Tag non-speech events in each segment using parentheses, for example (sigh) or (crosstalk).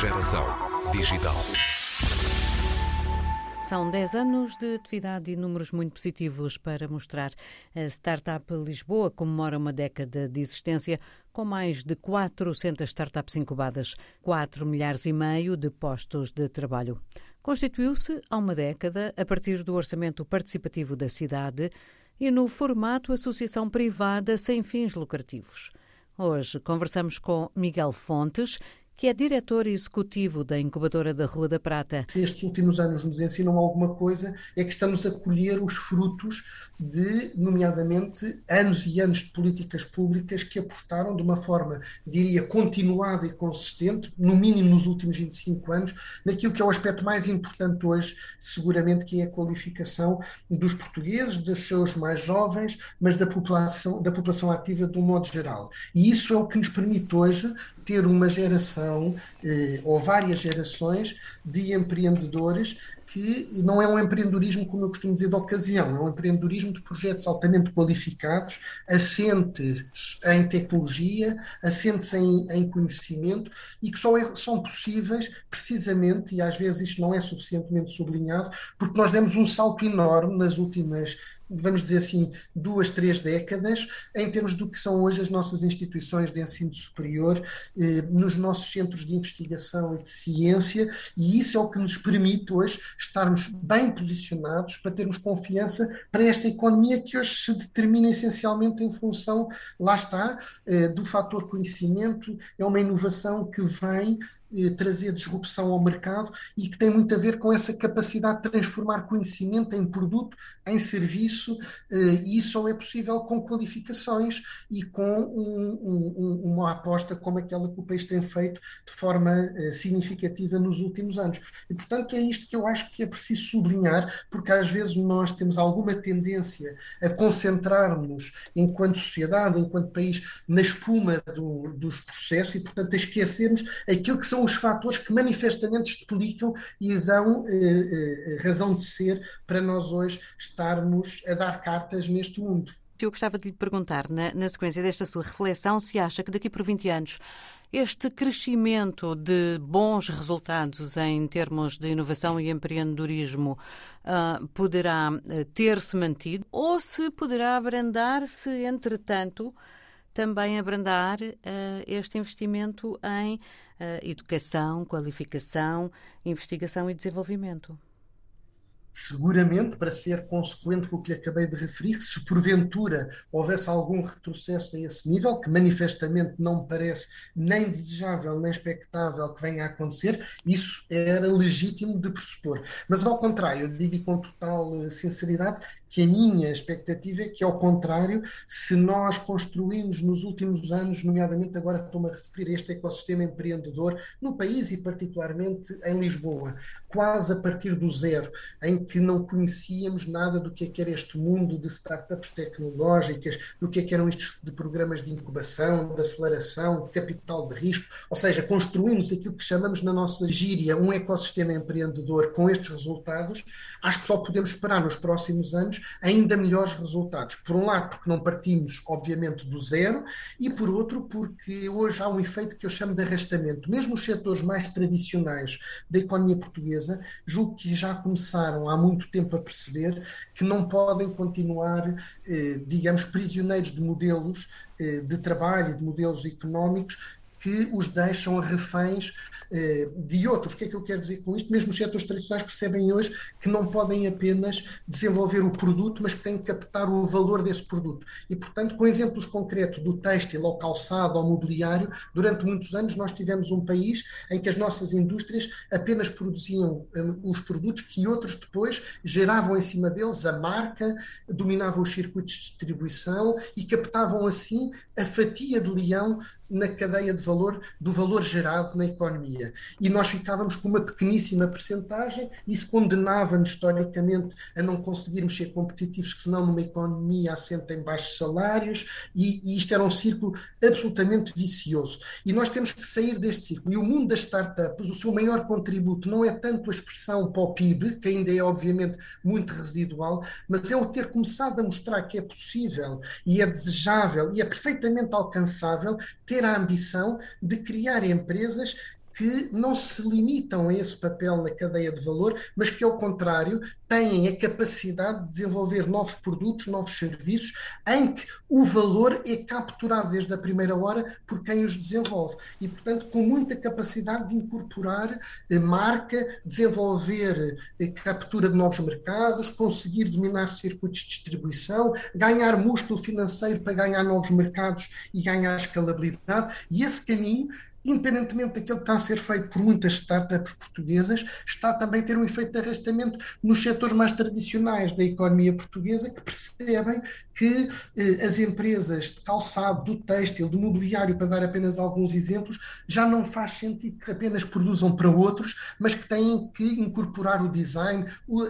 Geração Digital. São 10 anos de atividade e números muito positivos para mostrar. A Startup Lisboa comemora uma década de existência com mais de 400 startups incubadas, 4 milhares e meio de postos de trabalho. Constituiu-se há uma década a partir do orçamento participativo da cidade e no formato associação privada sem fins lucrativos. Hoje conversamos com Miguel Fontes, que é diretor executivo da incubadora da Rua da Prata. Se estes últimos anos nos ensinam alguma coisa, é que estamos a colher os frutos de, nomeadamente, anos e anos de políticas públicas que apostaram de uma forma, diria, continuada e consistente, no mínimo nos últimos 25 anos, naquilo que é o aspecto mais importante hoje, seguramente, que é a qualificação dos portugueses, dos seus mais jovens, mas da população, da população ativa de um modo geral. E isso é o que nos permite hoje ter uma geração eh, ou várias gerações de empreendedores que não é um empreendedorismo, como eu costumo dizer, de ocasião, é um empreendedorismo de projetos altamente qualificados, assentes em tecnologia, assentes em, em conhecimento e que só é, são possíveis precisamente, e às vezes isto não é suficientemente sublinhado, porque nós demos um salto enorme nas últimas vamos dizer assim, duas, três décadas, em termos do que são hoje as nossas instituições de ensino superior, eh, nos nossos centros de investigação e de ciência, e isso é o que nos permite hoje estarmos bem posicionados para termos confiança para esta economia que hoje se determina essencialmente em função, lá está, eh, do fator conhecimento, é uma inovação que vem eh, trazer disrupção ao mercado e que tem muito a ver com essa capacidade de transformar conhecimento em produto, em serviço, eh, e isso só é possível com qualificações e com um, um, uma aposta como aquela que o país tem feito de forma eh, significativa nos últimos anos. E, portanto, é isto que eu acho que é preciso sublinhar, porque às vezes nós temos alguma tendência a concentrar-nos, enquanto sociedade, enquanto país, na espuma do, dos processos e, portanto, a esquecermos aquilo que são são os fatores que manifestamente explicam e dão eh, eh, razão de ser para nós hoje estarmos a dar cartas neste mundo. Eu gostava de lhe perguntar, na, na sequência desta sua reflexão, se acha que daqui por 20 anos este crescimento de bons resultados em termos de inovação e empreendedorismo uh, poderá uh, ter-se mantido ou se poderá abrandar-se, entretanto, também abrandar uh, este investimento em uh, educação, qualificação, investigação e desenvolvimento seguramente para ser consequente com o que lhe acabei de referir, se porventura houvesse algum retrocesso a esse nível, que manifestamente não me parece nem desejável nem expectável que venha a acontecer, isso era legítimo de pressupor. Mas ao contrário, digo com total eh, sinceridade que a minha expectativa é que, ao contrário, se nós construímos nos últimos anos, nomeadamente agora estou-me a referir a este ecossistema empreendedor no país e particularmente em Lisboa, quase a partir do zero, em que não conhecíamos nada do que, é que era este mundo de startups tecnológicas, do que, é que eram estes de programas de incubação, de aceleração, de capital de risco, ou seja, construímos aquilo que chamamos na nossa gíria um ecossistema empreendedor com estes resultados, acho que só podemos esperar nos próximos anos ainda melhores resultados. Por um lado, porque não partimos, obviamente, do zero, e por outro, porque hoje há um efeito que eu chamo de arrastamento. Mesmo os setores mais tradicionais da economia portuguesa, julgo que já começaram há muito tempo a perceber que não podem continuar, eh, digamos, prisioneiros de modelos eh, de trabalho, de modelos económicos que os deixam reféns eh, de outros. O que é que eu quero dizer com isto? Mesmo os setores tradicionais percebem hoje que não podem apenas desenvolver o produto, mas que têm que captar o valor desse produto. E, portanto, com exemplos concretos do têxtil ao calçado, ao mobiliário, durante muitos anos nós tivemos um país em que as nossas indústrias apenas produziam um, os produtos que outros depois geravam em cima deles a marca, dominavam os circuitos de distribuição e captavam assim a fatia de leão na cadeia de valor do valor gerado na economia. E nós ficávamos com uma pequeníssima percentagem, isso condenava-nos historicamente a não conseguirmos ser competitivos, senão numa economia assenta em baixos salários, e, e isto era um círculo absolutamente vicioso. E nós temos que sair deste círculo. E o mundo das startups, o seu maior contributo não é tanto a expressão para o PIB, que ainda é obviamente muito residual, mas é o ter começado a mostrar que é possível e é desejável e é perfeitamente alcançável ter a ambição de criar empresas que não se limitam a esse papel na cadeia de valor, mas que, ao contrário, têm a capacidade de desenvolver novos produtos, novos serviços, em que o valor é capturado desde a primeira hora por quem os desenvolve. E, portanto, com muita capacidade de incorporar eh, marca, desenvolver eh, captura de novos mercados, conseguir dominar circuitos de distribuição, ganhar músculo financeiro para ganhar novos mercados e ganhar escalabilidade. E esse caminho independentemente daquilo que está a ser feito por muitas startups portuguesas, está também a ter um efeito de arrastamento nos setores mais tradicionais da economia portuguesa, que percebem que eh, as empresas de calçado, do têxtil, do mobiliário, para dar apenas alguns exemplos, já não faz sentido que apenas produzam para outros, mas que têm que incorporar o design,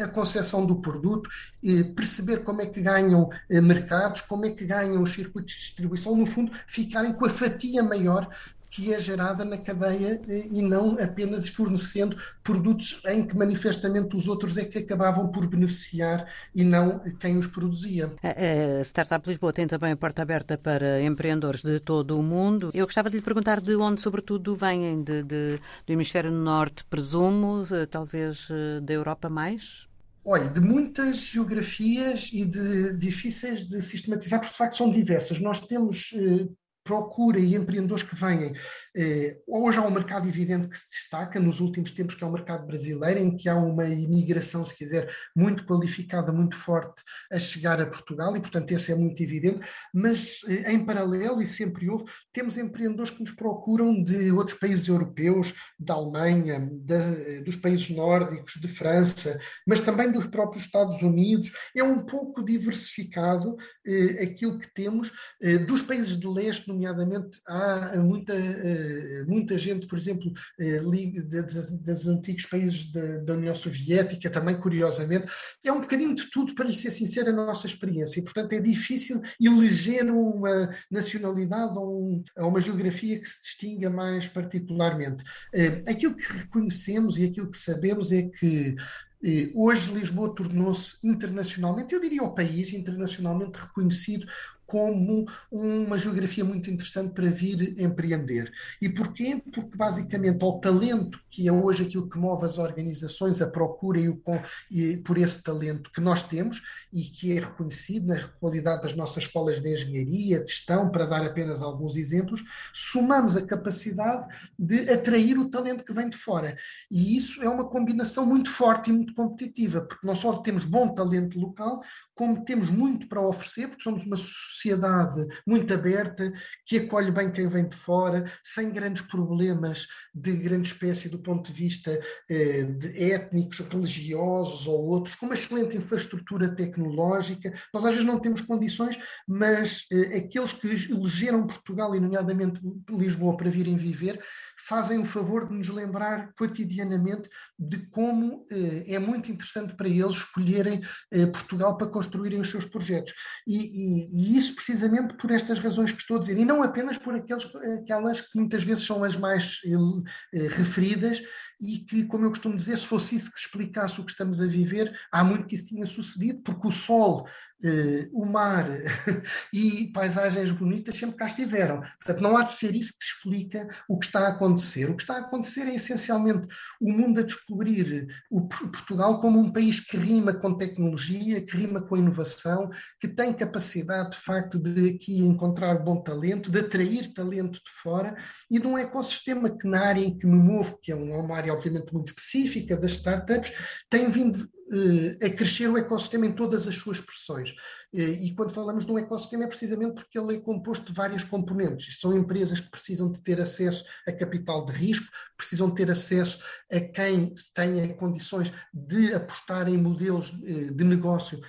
a concepção do produto, eh, perceber como é que ganham eh, mercados, como é que ganham os circuitos de distribuição, no fundo, ficarem com a fatia maior que é gerada na cadeia eh, e não apenas fornecendo produtos em que manifestamente os outros é que acabavam por beneficiar e não quem os produzia. A Startup Lisboa tem também a porta aberta para empreendedores de todo o mundo. Eu gostava de lhe perguntar de onde, sobretudo, vêm de, de, do hemisfério norte, presumo, eh, talvez eh, da Europa mais? Olha, de muitas geografias e de difíceis de sistematizar, porque de facto são diversas. Nós temos procura e empreendedores que venham. Eh, hoje há um mercado evidente que se destaca nos últimos tempos, que é o mercado brasileiro, em que há uma imigração, se quiser, muito qualificada, muito forte a chegar a Portugal, e portanto esse é muito evidente, mas eh, em paralelo, e sempre houve, temos empreendedores que nos procuram de outros países europeus, da Alemanha, de, dos países nórdicos, de França, mas também dos próprios Estados Unidos. É um pouco diversificado eh, aquilo que temos eh, dos países de leste, nomeadamente, há muita, eh, muita gente, por exemplo, eh, dos antigos países da, União Soviética, também curiosamente. É um bocadinho de tudo, para lhe ser sincero, a nossa experiência. E, portanto, é difícil eleger uma nacionalidade ou uma geografia que se distinga mais particularmente. Eh, aquilo que reconhecemos e aquilo que sabemos é que Hoje Lisboa tornou-se internacionalmente, eu diria o país, internacionalmente reconhecido como uma geografia muito interessante para vir empreender. E porquê? Porque basicamente ao talento, que é hoje aquilo que move as organizações, a procura e, o, e por esse talento que nós temos e que é reconhecido na qualidade das nossas escolas de engenharia, de gestão, para dar apenas alguns exemplos, somamos a capacidade de atrair o talento que vem de fora. E isso é uma combinação muito forte e muito competitiva, porque não só temos bom talento local, como temos muito para oferecer, porque somos uma sociedade muito aberta, que acolhe bem quem vem de fora, sem grandes problemas de grande espécie do ponto de vista eh, de étnicos, religiosos ou outros, com uma excelente infraestrutura tecnológica. Nós às vezes não temos condições, mas eh, aqueles que elegeram Portugal, e nomeadamente Lisboa, para virem viver, fazem o favor de nos lembrar cotidianamente de como eh, é muito interessante para eles escolherem eh, Portugal para construírem os seus projetos. E, e, e, isso precisamente por estas razões que estou a dizer, e não apenas por aqueles, aquelas que muitas vezes são as mais eh, referidas e que, como eu costumo dizer, se fosse isso que explicasse o que estamos a viver, há muito que isso tinha sucedido, porque o sol, eh, o mar (laughs) e paisagens bonitas sempre cá estiveram. Portanto, não há de ser isso que explica o que está a acontecer. O que está a acontecer é essencialmente o mundo a descobrir o Portugal como um país que rima com tecnologia, que rima com inovação, que tem capacidade, de facto, de aqui encontrar bom talento, de atrair talento de fora e de um ecossistema que, na área em que me movo, que é uma área área obviamente muito específica das startups, tem vindo a crescer o ecossistema em todas as suas expressões. Eh, e quando falamos de um ecossistema é precisamente porque ele é composto de várias componentes. São empresas que precisam de ter acesso a capital de risco, precisam ter acesso a quem tenha condições de apostar em modelos eh, de negócio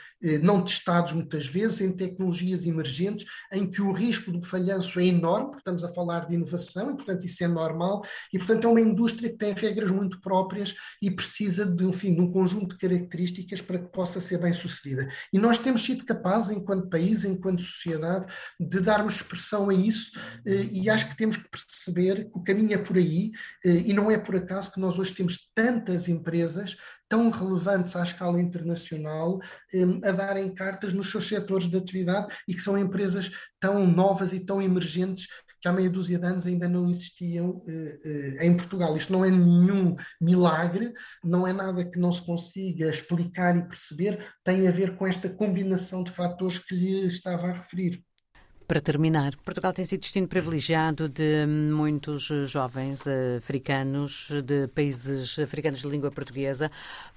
não testados muitas vezes, em tecnologias emergentes, em que o risco do falhanço é enorme, porque estamos a falar de inovação, e portanto isso é normal, e portanto é uma indústria que tem regras muito próprias e precisa de, enfim, de um conjunto de características características para que possa ser bem sucedida. E nós temos sido capazes, enquanto país, enquanto sociedade, de darmos expressão a isso eh, e acho que temos que perceber que o caminho é por aí eh, e não é por acaso que nós hoje temos tantas empresas tão relevantes à escala internacional a darem cartas nos seus setores de atividade e que são empresas tão novas e tão emergentes que há meia dúzia de anos ainda não existiam eh, eh, em Portugal. Isto não é nenhum milagre, não é nada que não se consiga explicar e perceber, tem a ver com esta combinação de fatores que lhe estava a referir. Para terminar, Portugal tem sido destino privilegiado de muitos jovens africanos, de países africanos de língua portuguesa,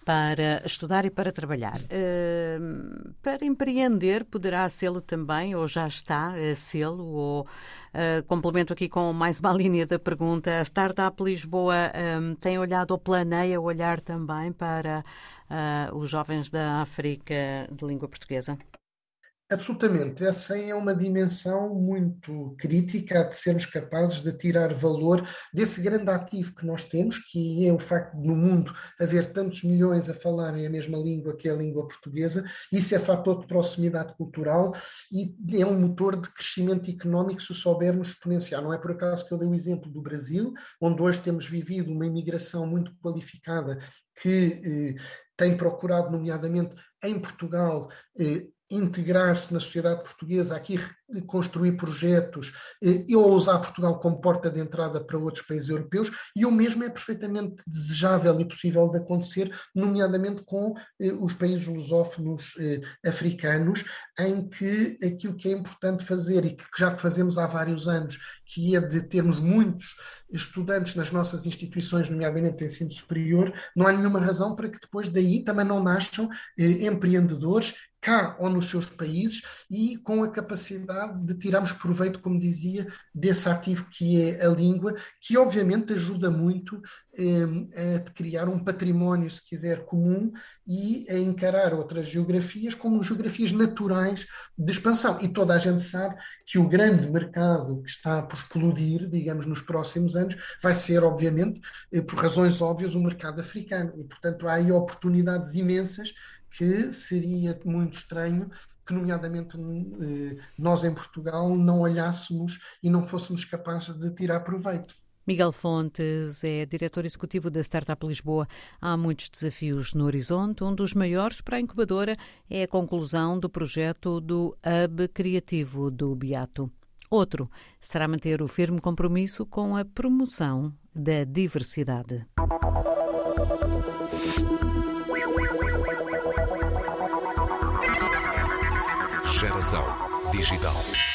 para estudar e para trabalhar. Uh, para empreender, poderá sê-lo também, ou já está a sê-lo, ou uh, complemento aqui com mais uma (laughs) linha da pergunta. A Startup Lisboa um, tem olhado ou planeia olhar também para uh, os jovens da África de língua portuguesa? Absolutamente. Essa é uma dimensão muito crítica de sermos capazes de tirar valor desse grande ativo que nós temos, que é o facto de no mundo haver tantos milhões a falarem a mesma língua que a língua portuguesa. Isso é fator de proximidade cultural e é um motor de crescimento económico se o soubermos exponenciar. Não é por acaso que eu dei o exemplo do Brasil, onde hoje temos vivido uma imigração muito qualificada que eh, tem procurado, nomeadamente em Portugal, eh, integrar-se na sociedade portuguesa, aqui construir projetos eh, e ou usar Portugal como porta de entrada para outros países europeus, e o mesmo é perfeitamente desejável e possível de acontecer, nomeadamente com eh, os países lusófonos eh, africanos, em que aquilo que é importante fazer e que já fazemos há vários anos, que é de termos muitos estudantes nas nossas instituições, nomeadamente em ensino superior, não há nenhuma razão para que depois daí também não nasçam empreendedores cá ou nos seus países e com a capacidade de tirarmos proveito, como dizia, desse ativo que é a língua, que obviamente ajuda muito eh, a criar um património, se quiser, comum e a encarar outras geografias como geografias naturais de expansão. E toda a gente sabe que o grande mercado que está por explodir, digamos, nos próximos anos, vai ser, obviamente, eh, por razões óbvias, o mercado africano. E, portanto, há aí oportunidades imensas que seria muito estranho que, nomeadamente, eh, nós em Portugal não olhássemos e não fôssemos capazes de tirar proveito. Miguel Fontes é diretor executivo da Startup Lisboa. Há muitos desafios no horizonte. Um dos maiores para a incubadora é a conclusão do projeto do Hub Criativo do Beato. Outro será manter o firme compromisso com a promoção da diversidade. Digital.